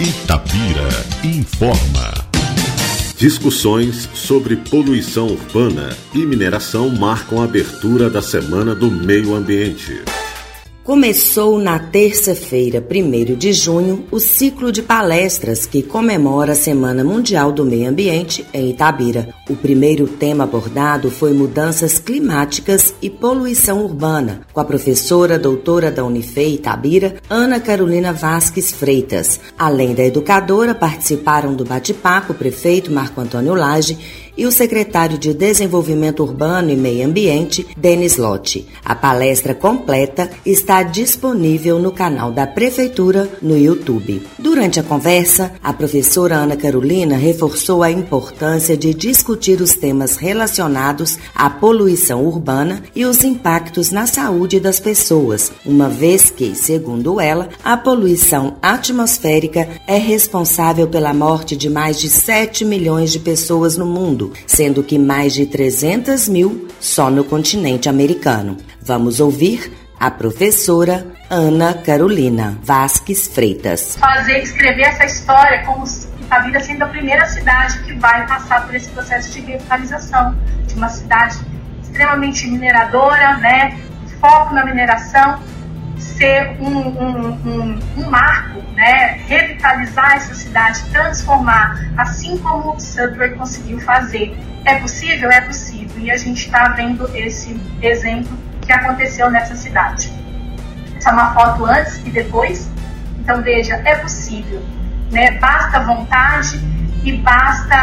Itapira informa. Discussões sobre poluição urbana e mineração marcam a abertura da Semana do Meio Ambiente. Começou na terça-feira, 1 de junho, o ciclo de palestras que comemora a Semana Mundial do Meio Ambiente em Itabira. O primeiro tema abordado foi mudanças climáticas e poluição urbana, com a professora doutora da Unife Itabira, Ana Carolina Vasques Freitas. Além da educadora, participaram do bate-papo o prefeito Marco Antônio Lage e o secretário de Desenvolvimento Urbano e Meio Ambiente, Denis Lotti. A palestra completa está disponível no canal da Prefeitura no YouTube. Durante a conversa, a professora Ana Carolina reforçou a importância de discutir os temas relacionados à poluição urbana e os impactos na saúde das pessoas, uma vez que, segundo ela, a poluição atmosférica é responsável pela morte de mais de 7 milhões de pessoas no mundo mundo, sendo que mais de 300 mil só no continente americano. Vamos ouvir a professora Ana Carolina Vasques Freitas. Fazer, escrever essa história como Itabira sendo a primeira cidade que vai passar por esse processo de revitalização, de uma cidade extremamente mineradora, né, foco na mineração, ser um, um, um, um marco, né? revitalizar essa cidade, transformar, assim como o Subway conseguiu fazer. É possível? É possível. E a gente está vendo esse exemplo que aconteceu nessa cidade. Essa é uma foto antes e depois. Então, veja, é possível. Né? Basta vontade e basta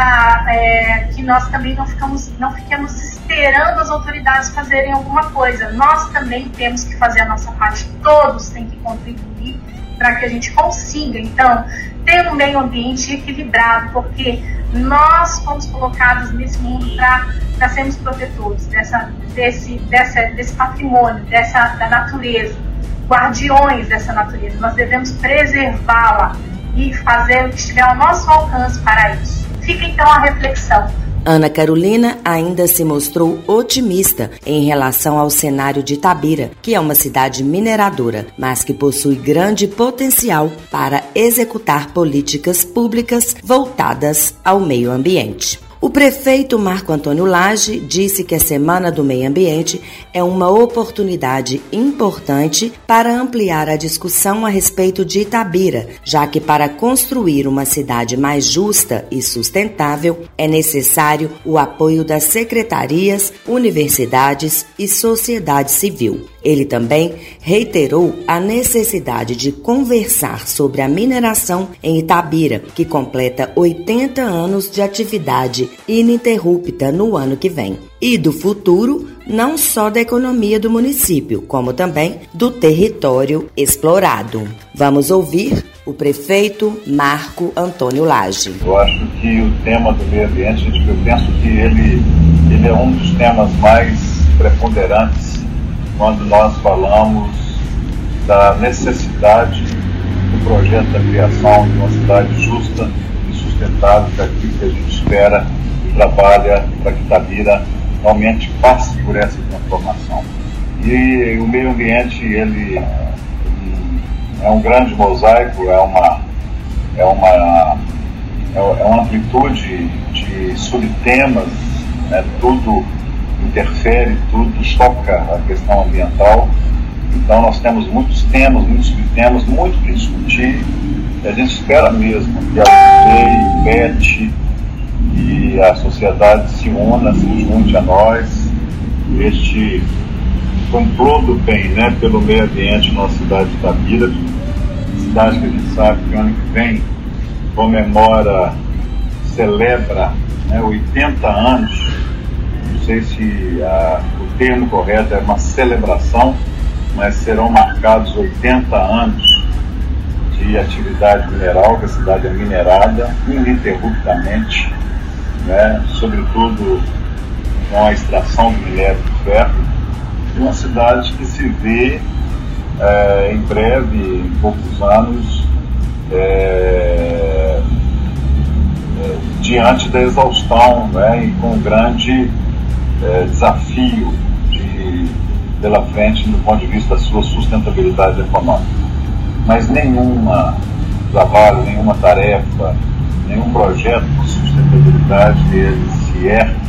é, que nós também não, ficamos, não fiquemos esperando as autoridades fazerem alguma coisa. Nós também temos que fazer a nossa parte, todos têm que contribuir para que a gente consiga, então, ter um meio ambiente equilibrado, porque nós fomos colocados nesse mundo para sermos protetores dessa, desse, dessa, desse patrimônio, dessa, da natureza, guardiões dessa natureza. Nós devemos preservá-la e fazer o que estiver ao nosso alcance para isso. Fica então a reflexão. Ana Carolina ainda se mostrou otimista em relação ao cenário de Tabira, que é uma cidade mineradora, mas que possui grande potencial para executar políticas públicas voltadas ao meio ambiente. O prefeito Marco Antônio Lage disse que a Semana do Meio Ambiente é uma oportunidade importante para ampliar a discussão a respeito de Itabira, já que para construir uma cidade mais justa e sustentável é necessário o apoio das secretarias, universidades e sociedade civil. Ele também reiterou a necessidade de conversar sobre a mineração em Itabira, que completa 80 anos de atividade ininterrupta no ano que vem, e do futuro não só da economia do município, como também do território explorado. Vamos ouvir o prefeito Marco Antônio Lage. Eu acho que o tema do meio ambiente, eu penso que ele, ele é um dos temas mais preponderantes quando nós falamos da necessidade do projeto da criação de uma cidade justa e sustentável, que é aquilo que a gente espera trabalha para que Tabira realmente passe por essa transformação. E o meio ambiente, ele é um grande mosaico, é uma, é uma, é uma amplitude de subtemas, né, tudo interfere, tudo toca a questão ambiental. Então nós temos muitos temas, muitos subtemas, muito que discutir. A gente espera mesmo que a lei, PET a sociedade se una, se junte a nós. Este complô do bem né, pelo meio ambiente na cidade de Itabira, cidade que a gente sabe que ano que vem comemora, celebra né, 80 anos. Sei se a, o termo correto é uma celebração, mas serão marcados 80 anos de atividade mineral, que a cidade é minerada ininterruptamente, né, sobretudo com a extração do minério de ferro, e uma cidade que se vê é, em breve, em poucos anos, é, é, diante da exaustão né, e com grande é, desafio de, pela frente do ponto de vista da sua sustentabilidade econômica. Mas nenhuma trabalho, nenhuma tarefa, nenhum projeto de sustentabilidade ele se ergue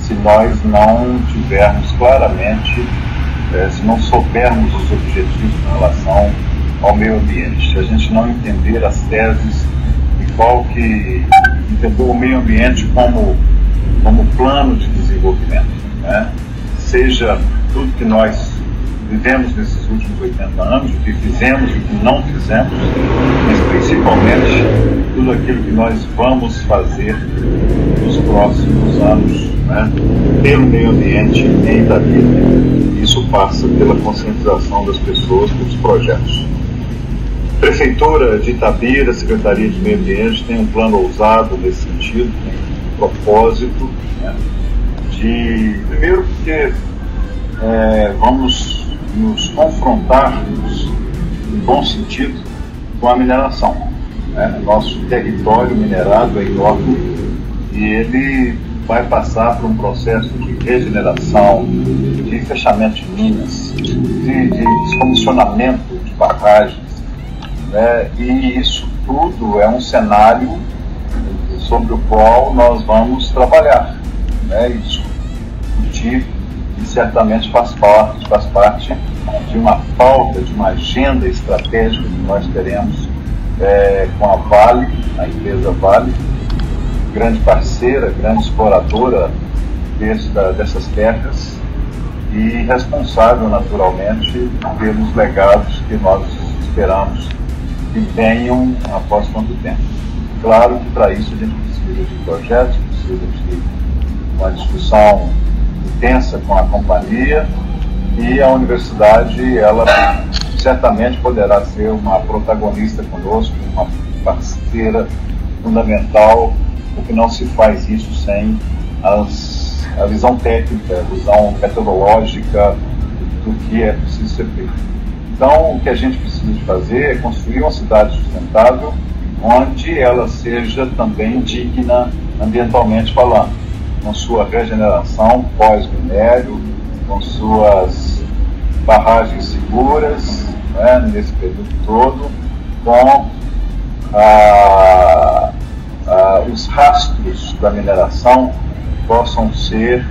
se nós não tivermos claramente, eh, se não soubermos os objetivos em relação ao meio ambiente. Se a gente não entender as teses e qual que entender o meio ambiente como, como plano de desenvolvimento, né? seja tudo que nós vivemos nesses últimos 80 anos, o que fizemos e o que não fizemos, mas principalmente tudo aquilo que nós vamos fazer nos próximos anos, né, pelo meio ambiente em Itabira. Isso passa pela conscientização das pessoas pelos projetos. Prefeitura de Itabira, Secretaria de Meio Ambiente tem um plano ousado nesse sentido, tem um propósito né, de, primeiro porque é, vamos nos confrontarmos, em bom sentido, com a mineração. Né? Nosso território minerado é enorme e ele vai passar por um processo de regeneração, de fechamento de minas, de, de descomissionamento de barragens. Né? E isso tudo é um cenário sobre o qual nós vamos trabalhar né? e discutir e certamente faz parte, faz parte de uma falta de uma agenda estratégica que nós teremos é, com a Vale, a empresa Vale, grande parceira, grande exploradora desta, dessas terras e responsável naturalmente pelos legados que nós esperamos que venham após quanto tempo. Claro que para isso a gente precisa de projetos, precisa de uma discussão intensa com a companhia e a universidade ela certamente poderá ser uma protagonista conosco, uma parceira fundamental, porque não se faz isso sem as, a visão técnica, a visão metodológica do que é preciso ser feito. Então, o que a gente precisa fazer é construir uma cidade sustentável, onde ela seja também digna ambientalmente falando com sua regeneração pós-minério, com suas barragens seguras né, nesse período todo, com ah, ah, os rastros da mineração possam ser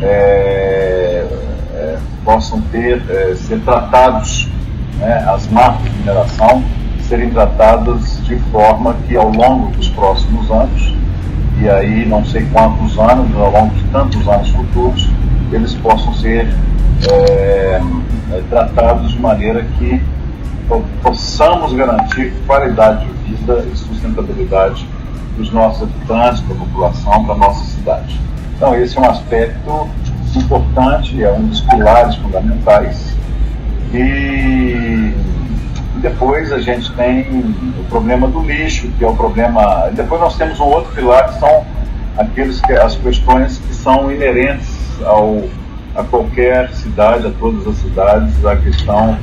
é, é, possam ter é, ser tratados né, as marcas de mineração serem tratadas de forma que ao longo dos próximos anos e aí não sei quantos anos, ao longo de tantos anos futuros, eles possam ser é, tratados de maneira que possamos garantir qualidade de vida e sustentabilidade dos nossos habitantes, da população, da nossa cidade. Então esse é um aspecto importante, é um dos pilares fundamentais e depois a gente tem o problema do lixo, que é o problema. Depois nós temos um outro pilar que são aqueles que, as questões que são inerentes ao, a qualquer cidade, a todas as cidades, a questão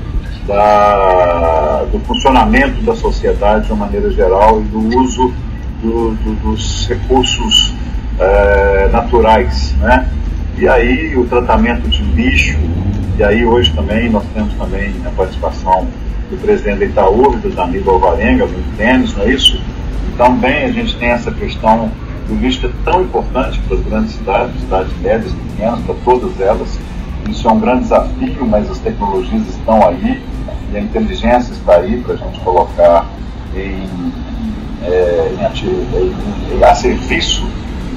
da, do funcionamento da sociedade de uma maneira geral e do uso do, do, dos recursos é, naturais, né? E aí o tratamento de lixo, e aí hoje também nós temos também a participação do presidente Itaú, do Danilo Alvarenga, do tênis, não é isso? Também a gente tem essa questão é tão importante para as grandes cidades, cidades médias, pequenas, para todas elas. Isso é um grande desafio, mas as tecnologias estão aí e a inteligência está aí para a gente colocar em, é, em, em, a serviço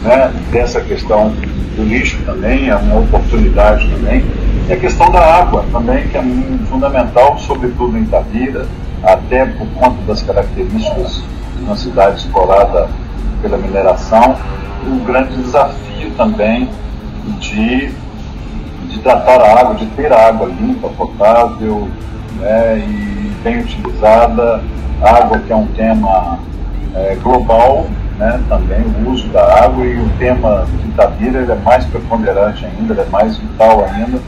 né, dessa questão do lixo também, é uma oportunidade também e a questão da água também, que é fundamental, sobretudo em Itabira, até por conta das características de uma cidade explorada pela mineração, um grande desafio também de, de tratar a água, de ter água limpa, potável né, e bem utilizada, água que é um tema é, global, né, também o uso da água. E o tema de Itabira ele é mais preponderante ainda, ele é mais vital ainda,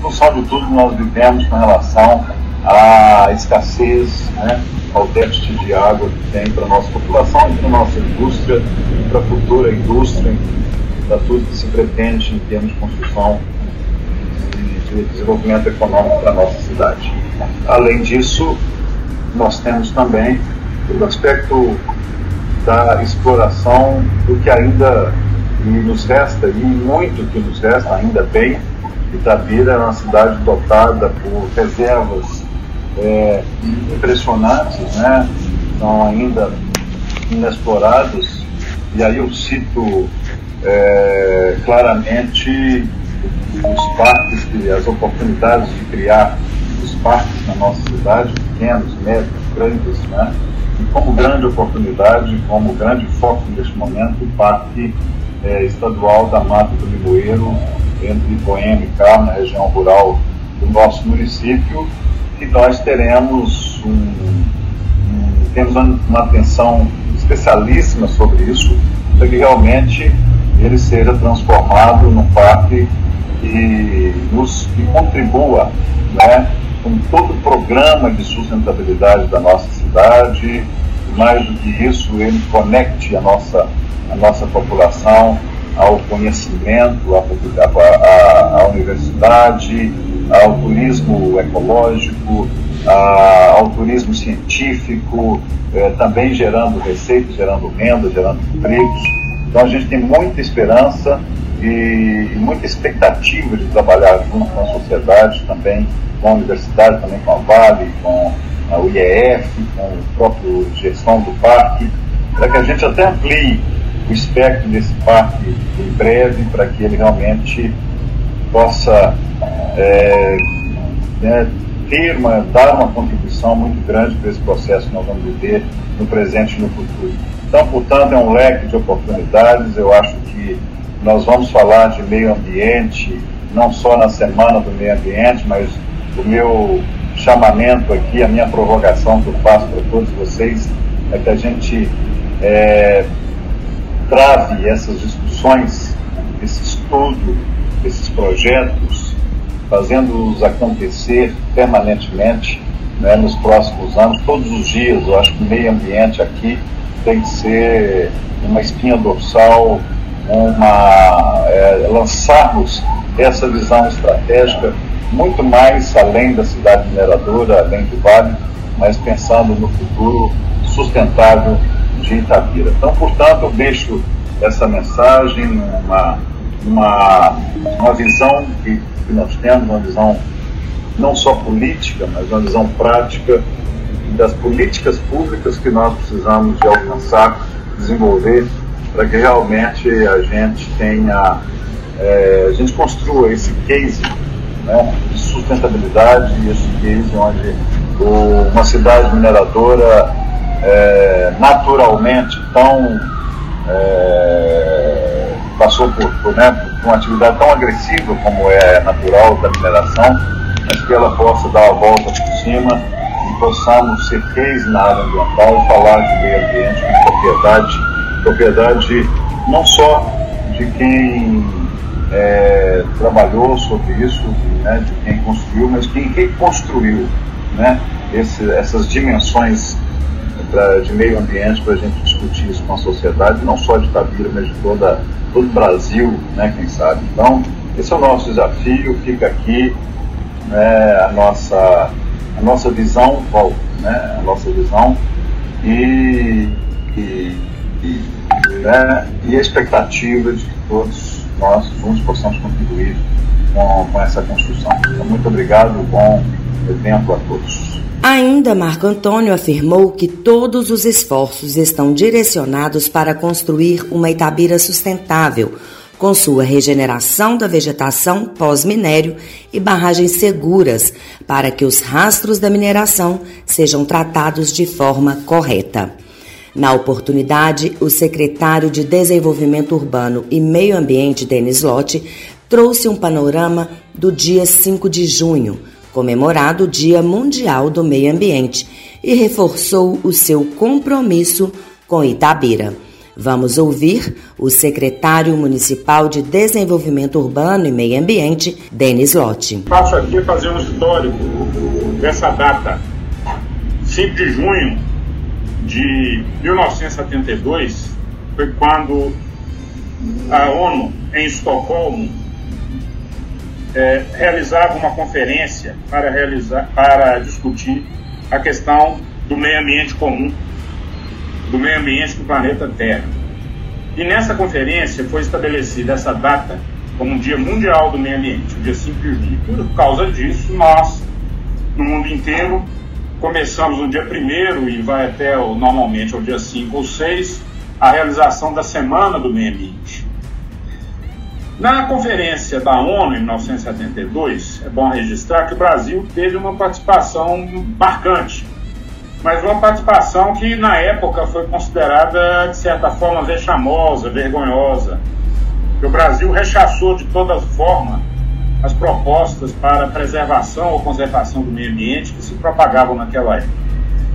função de tudo que nós vivemos com relação à escassez, né, ao déficit de água que tem para a nossa população e para a nossa indústria, para a futura indústria, para tudo que se pretende em termos de construção de desenvolvimento econômico para a nossa cidade. Além disso, nós temos também o aspecto da exploração do que ainda nos resta, e muito que nos resta, ainda bem. Itabira é uma cidade dotada por reservas é, impressionantes, né? São ainda inexplorados, e aí eu cito é, claramente os parques, as oportunidades de criar os parques na nossa cidade, pequenos, médios, grandes, né? E como grande oportunidade, como grande foco neste momento, o Parque é, Estadual da Mata do Limoeiro, entre Boêmia e Carmo, na região rural do nosso município, e nós teremos um, um, temos uma atenção especialíssima sobre isso, para que realmente ele seja transformado num parque que, nos, que contribua né, com todo o programa de sustentabilidade da nossa cidade, mais do que isso, ele conecte a nossa, a nossa população ao conhecimento, à, universidade, ao turismo ecológico, ao turismo científico, eh, também gerando receitas, gerando renda, gerando empregos. Então a gente tem muita esperança e, e muita expectativa de trabalhar junto com a sociedade também, com a universidade, também com a Vale, com a UIEF, com o próprio gestão do parque, para que a gente até amplie o espectro desse parque em breve, para que ele realmente possa é, né, ter uma, dar uma contribuição muito grande para esse processo que nós vamos viver no presente e no futuro. Então, portanto, é um leque de oportunidades. Eu acho que nós vamos falar de meio ambiente, não só na Semana do Meio Ambiente, mas o meu chamamento aqui, a minha provocação que eu faço para todos vocês é que a gente é, trave essas discussões, esse estudo, esses projetos, fazendo-os acontecer permanentemente né, nos próximos anos, todos os dias. Eu acho que o meio ambiente aqui tem que ser uma espinha dorsal uma, é, lançarmos essa visão estratégica muito mais além da cidade mineradora, além do vale, mas pensando no futuro sustentável de Itabira. Então, portanto, eu deixo essa mensagem, uma, uma, uma visão que, que nós temos, uma visão não só política, mas uma visão prática das políticas públicas que nós precisamos de alcançar, desenvolver para que realmente a gente tenha, é, a gente construa esse case né, de sustentabilidade, esse case onde o, uma cidade mineradora é, naturalmente tão é, passou por, por, né, por uma atividade tão agressiva como é natural da mineração, mas que ela possa dar a volta por cima e possamos ser case na área ambiental e falar de meio ambiente com propriedade propriedade não só de quem é, trabalhou sobre isso, né, de quem construiu, mas quem, quem construiu né, esse, essas dimensões pra, de meio ambiente para a gente discutir isso com a sociedade, não só de Itabira, mas de toda, todo o Brasil, né, quem sabe. Então, esse é o nosso desafio, fica aqui né, a, nossa, a nossa visão, né, a nossa visão e, e e, né, e a expectativa de que todos nós juntos possamos contribuir com, com essa construção. Então, muito obrigado, bom evento a todos. Ainda Marco Antônio afirmou que todos os esforços estão direcionados para construir uma Itabira sustentável, com sua regeneração da vegetação pós-minério e barragens seguras, para que os rastros da mineração sejam tratados de forma correta. Na oportunidade, o secretário de Desenvolvimento Urbano e Meio Ambiente, Denis Lotti, trouxe um panorama do dia 5 de junho, comemorado o Dia Mundial do Meio Ambiente, e reforçou o seu compromisso com Itabira. Vamos ouvir o secretário municipal de Desenvolvimento Urbano e Meio Ambiente, Denis Lotti. Passo aqui fazer um histórico dessa data, 5 de junho de 1972 foi quando a ONU, em Estocolmo, é, realizava uma conferência para, realizar, para discutir a questão do meio ambiente comum do meio ambiente do planeta Terra. E nessa conferência foi estabelecida essa data como um Dia Mundial do Meio Ambiente, o dia 5 de junho. Por causa disso, nós, no mundo inteiro, começamos no dia 1 e vai até normalmente ao dia 5 ou 6, a realização da Semana do Meio Ambiente. Na conferência da ONU em 1972, é bom registrar que o Brasil teve uma participação marcante, mas uma participação que na época foi considerada de certa forma vexamosa, vergonhosa. O Brasil rechaçou de toda forma as propostas para preservação ou conservação do meio ambiente que se propagavam naquela época.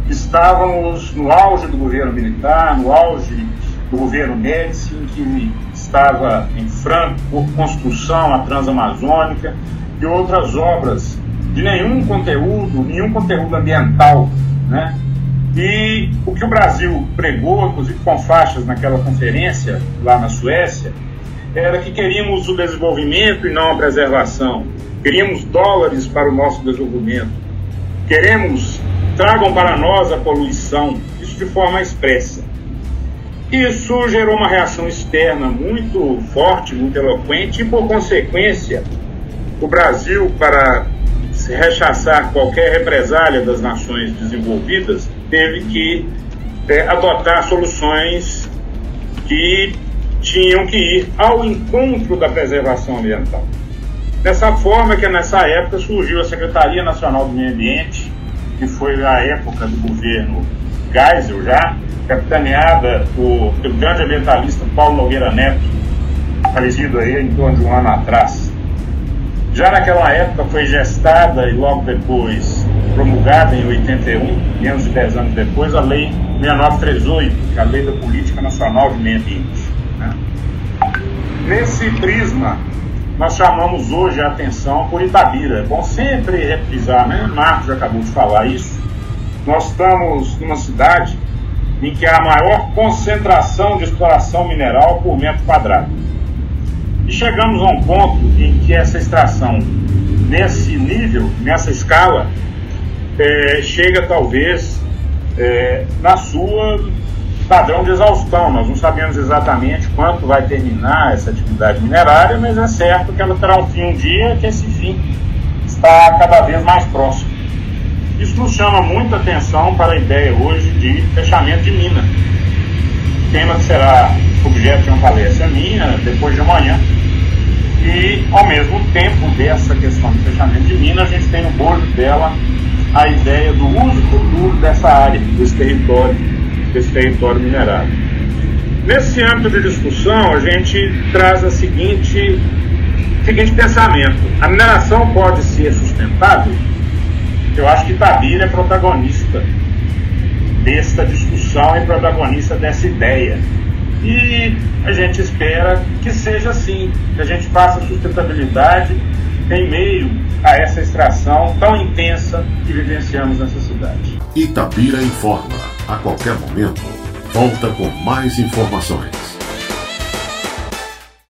Estávamos no auge do governo militar, no auge do governo Médici, em que estava em franco por construção a Transamazônica e outras obras de nenhum conteúdo, nenhum conteúdo ambiental, né? E o que o Brasil pregou, inclusive com faixas naquela conferência lá na Suécia, era que queríamos o desenvolvimento e não a preservação. Queríamos dólares para o nosso desenvolvimento. Queremos, tragam para nós a poluição, isso de forma expressa. Isso gerou uma reação externa muito forte, muito eloquente, e por consequência, o Brasil, para rechaçar qualquer represália das nações desenvolvidas, teve que é, adotar soluções que tinham que ir ao encontro da preservação ambiental. Dessa forma que nessa época surgiu a Secretaria Nacional do Meio Ambiente, que foi a época do governo Geisel já, capitaneada por, pelo grande ambientalista Paulo Nogueira Neto, falecido aí em torno de um ano atrás. Já naquela época foi gestada e logo depois promulgada em 81, menos de 10 anos depois, a Lei 6938, que é a Lei da Política Nacional de Meio Ambiente. Né? Nesse prisma, nós chamamos hoje a atenção por Itabira. É bom sempre reprisar, né? Marcos acabou de falar isso. Nós estamos numa cidade em que há a maior concentração de exploração mineral por metro quadrado. E chegamos a um ponto em que essa extração, nesse nível, nessa escala, é, chega talvez é, na sua padrão de exaustão. Nós não sabemos exatamente quanto vai terminar essa atividade minerária, mas é certo que ela terá um fim um dia, que esse fim está cada vez mais próximo. Isso nos chama muita atenção para a ideia hoje de fechamento de mina. Tema que será objeto de uma palestra minha depois de amanhã. E, ao mesmo tempo dessa questão de fechamento de mina, a gente tem no bojo dela a ideia do uso futuro dessa área, desse território, desse território minerário. Nesse âmbito de discussão, a gente traz a seguinte, seguinte pensamento: a mineração pode ser sustentável? Eu acho que Tabira é protagonista desta discussão e protagonista dessa ideia. E a gente espera que seja assim, que a gente faça sustentabilidade em meio a essa extração tão intensa que vivenciamos nessa cidade. Itabira informa, a qualquer momento, volta com mais informações.